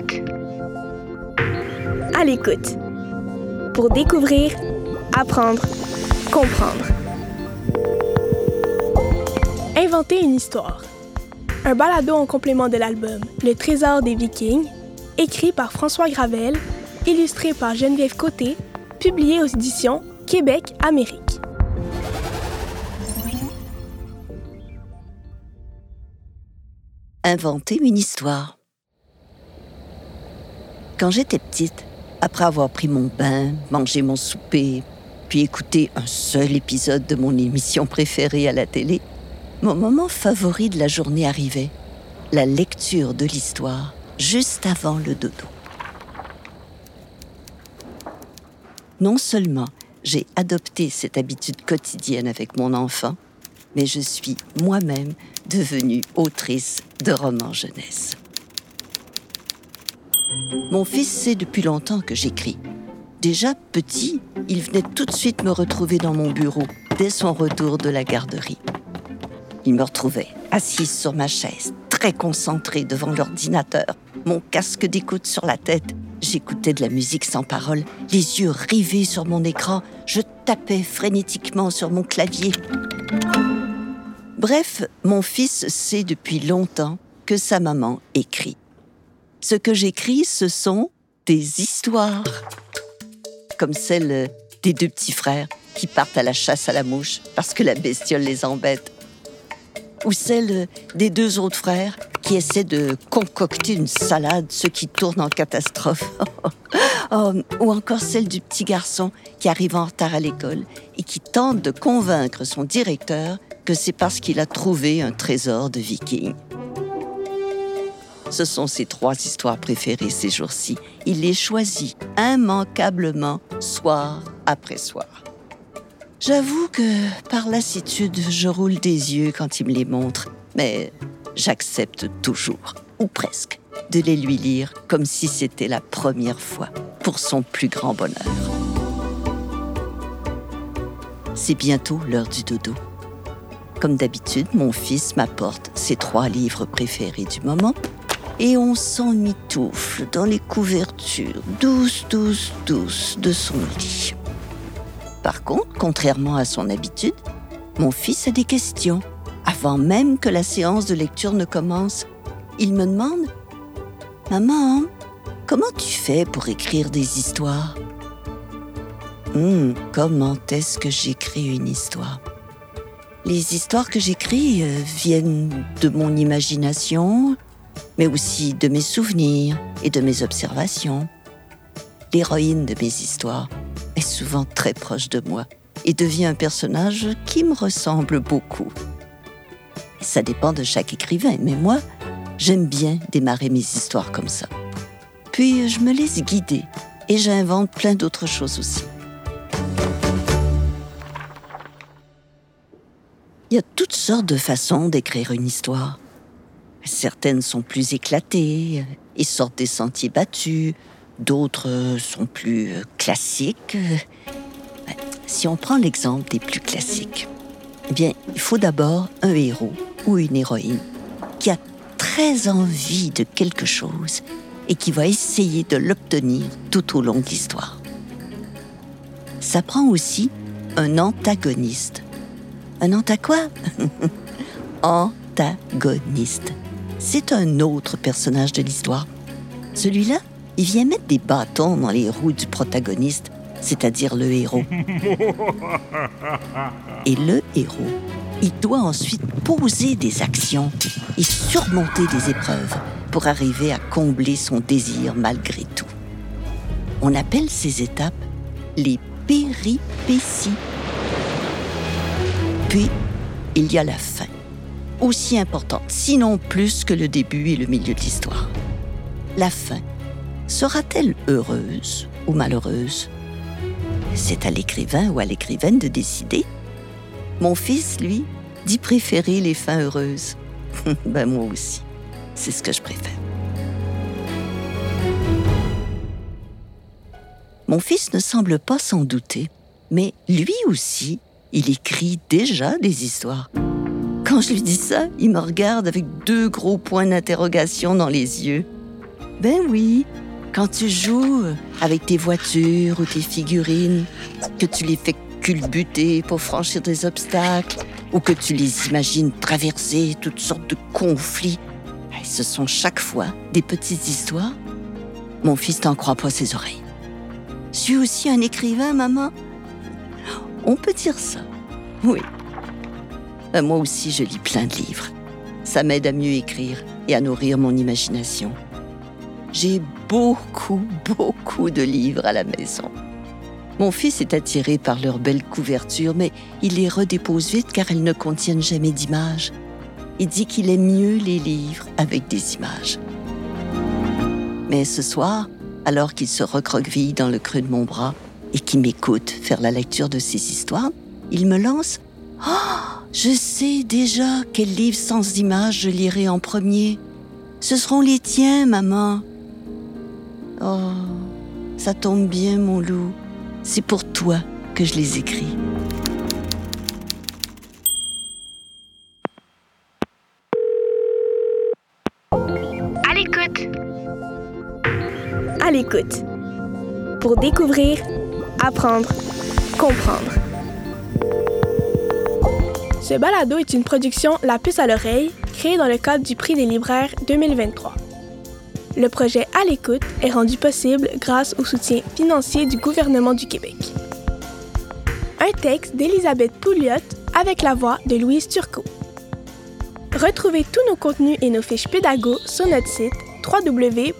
l'écoute. À l'écoute. Pour découvrir, apprendre, comprendre. Inventer une histoire. Un balado en complément de l'album Le Trésor des Vikings, écrit par François Gravel, illustré par Geneviève Côté, publié aux éditions Québec Amérique. Inventer une histoire. Quand j'étais petite, après avoir pris mon bain, mangé mon souper, puis écouté un seul épisode de mon émission préférée à la télé, mon moment favori de la journée arrivait, la lecture de l'histoire juste avant le dodo. Non seulement j'ai adopté cette habitude quotidienne avec mon enfant, mais je suis moi-même devenue autrice de romans jeunesse. Mon fils sait depuis longtemps que j'écris. Déjà petit, il venait tout de suite me retrouver dans mon bureau dès son retour de la garderie. Il me retrouvait assise sur ma chaise, très concentrée devant l'ordinateur, mon casque d'écoute sur la tête. J'écoutais de la musique sans parole, les yeux rivés sur mon écran, je tapais frénétiquement sur mon clavier. Bref, mon fils sait depuis longtemps que sa maman écrit. Ce que j'écris, ce sont des histoires, comme celle des deux petits frères qui partent à la chasse à la mouche parce que la bestiole les embête, ou celle des deux autres frères qui essaient de concocter une salade, ce qui tourne en catastrophe. Oh, ou encore celle du petit garçon qui arrive en retard à l'école et qui tente de convaincre son directeur que c'est parce qu'il a trouvé un trésor de vikings. Ce sont ses trois histoires préférées ces jours-ci. Il les choisit immanquablement, soir après soir. J'avoue que par lassitude, je roule des yeux quand il me les montre, mais j'accepte toujours, ou presque, de les lui lire comme si c'était la première fois, pour son plus grand bonheur. C'est bientôt l'heure du dodo. Comme d'habitude, mon fils m'apporte ses trois livres préférés du moment et on s'emmitoufle dans les couvertures douces, douces, douces de son lit. Par contre, contrairement à son habitude, mon fils a des questions. Avant même que la séance de lecture ne commence, il me demande Maman, comment tu fais pour écrire des histoires? Hum, comment est-ce que j'écris une histoire? Les histoires que j'écris euh, viennent de mon imagination, mais aussi de mes souvenirs et de mes observations. L'héroïne de mes histoires est souvent très proche de moi et devient un personnage qui me ressemble beaucoup. Ça dépend de chaque écrivain, mais moi, j'aime bien démarrer mes histoires comme ça. Puis je me laisse guider et j'invente plein d'autres choses aussi. Il y a toutes sortes de façons d'écrire une histoire. Certaines sont plus éclatées et sortent des sentiers battus, d'autres sont plus classiques. Si on prend l'exemple des plus classiques, eh bien, il faut d'abord un héros ou une héroïne qui a très envie de quelque chose et qui va essayer de l'obtenir tout au long de l'histoire. Ça prend aussi un antagoniste un anta quoi? Antagoniste. C'est un autre personnage de l'histoire. Celui-là, il vient mettre des bâtons dans les roues du protagoniste, c'est-à-dire le héros. Et le héros, il doit ensuite poser des actions et surmonter des épreuves pour arriver à combler son désir malgré tout. On appelle ces étapes les péripéties. Puis, il y a la fin, aussi importante, sinon plus que le début et le milieu de l'histoire. La fin sera-t-elle heureuse ou malheureuse? C'est à l'écrivain ou à l'écrivaine de décider. Mon fils, lui, dit préférer les fins heureuses. ben moi aussi, c'est ce que je préfère. Mon fils ne semble pas s'en douter, mais lui aussi il écrit déjà des histoires. Quand je lui dis ça, il me regarde avec deux gros points d'interrogation dans les yeux. Ben oui, quand tu joues avec tes voitures ou tes figurines, que tu les fais culbuter pour franchir des obstacles, ou que tu les imagines traverser toutes sortes de conflits, ce sont chaque fois des petites histoires. Mon fils n'en croit pas ses oreilles. Suis aussi un écrivain, maman. On peut dire ça. Oui. Ben, moi aussi, je lis plein de livres. Ça m'aide à mieux écrire et à nourrir mon imagination. J'ai beaucoup, beaucoup de livres à la maison. Mon fils est attiré par leurs belles couvertures, mais il les redépose vite car elles ne contiennent jamais d'images. Il dit qu'il aime mieux les livres avec des images. Mais ce soir, alors qu'il se recroqueville dans le creux de mon bras et qu'il m'écoute faire la lecture de ses histoires, il me lance Oh, je sais déjà quel livre sans images je lirai en premier. Ce seront les tiens, maman. Oh, ça tombe bien, mon loup. C'est pour toi que je les écris. À l'écoute. À l'écoute. Pour découvrir, apprendre, comprendre. Ce balado est une production La puce à l'oreille, créée dans le cadre du prix des libraires 2023. Le projet À l'écoute est rendu possible grâce au soutien financier du gouvernement du Québec. Un texte d'Elisabeth Pouliot avec la voix de Louise Turcot. Retrouvez tous nos contenus et nos fiches pédago sur notre site www.lpalo.com.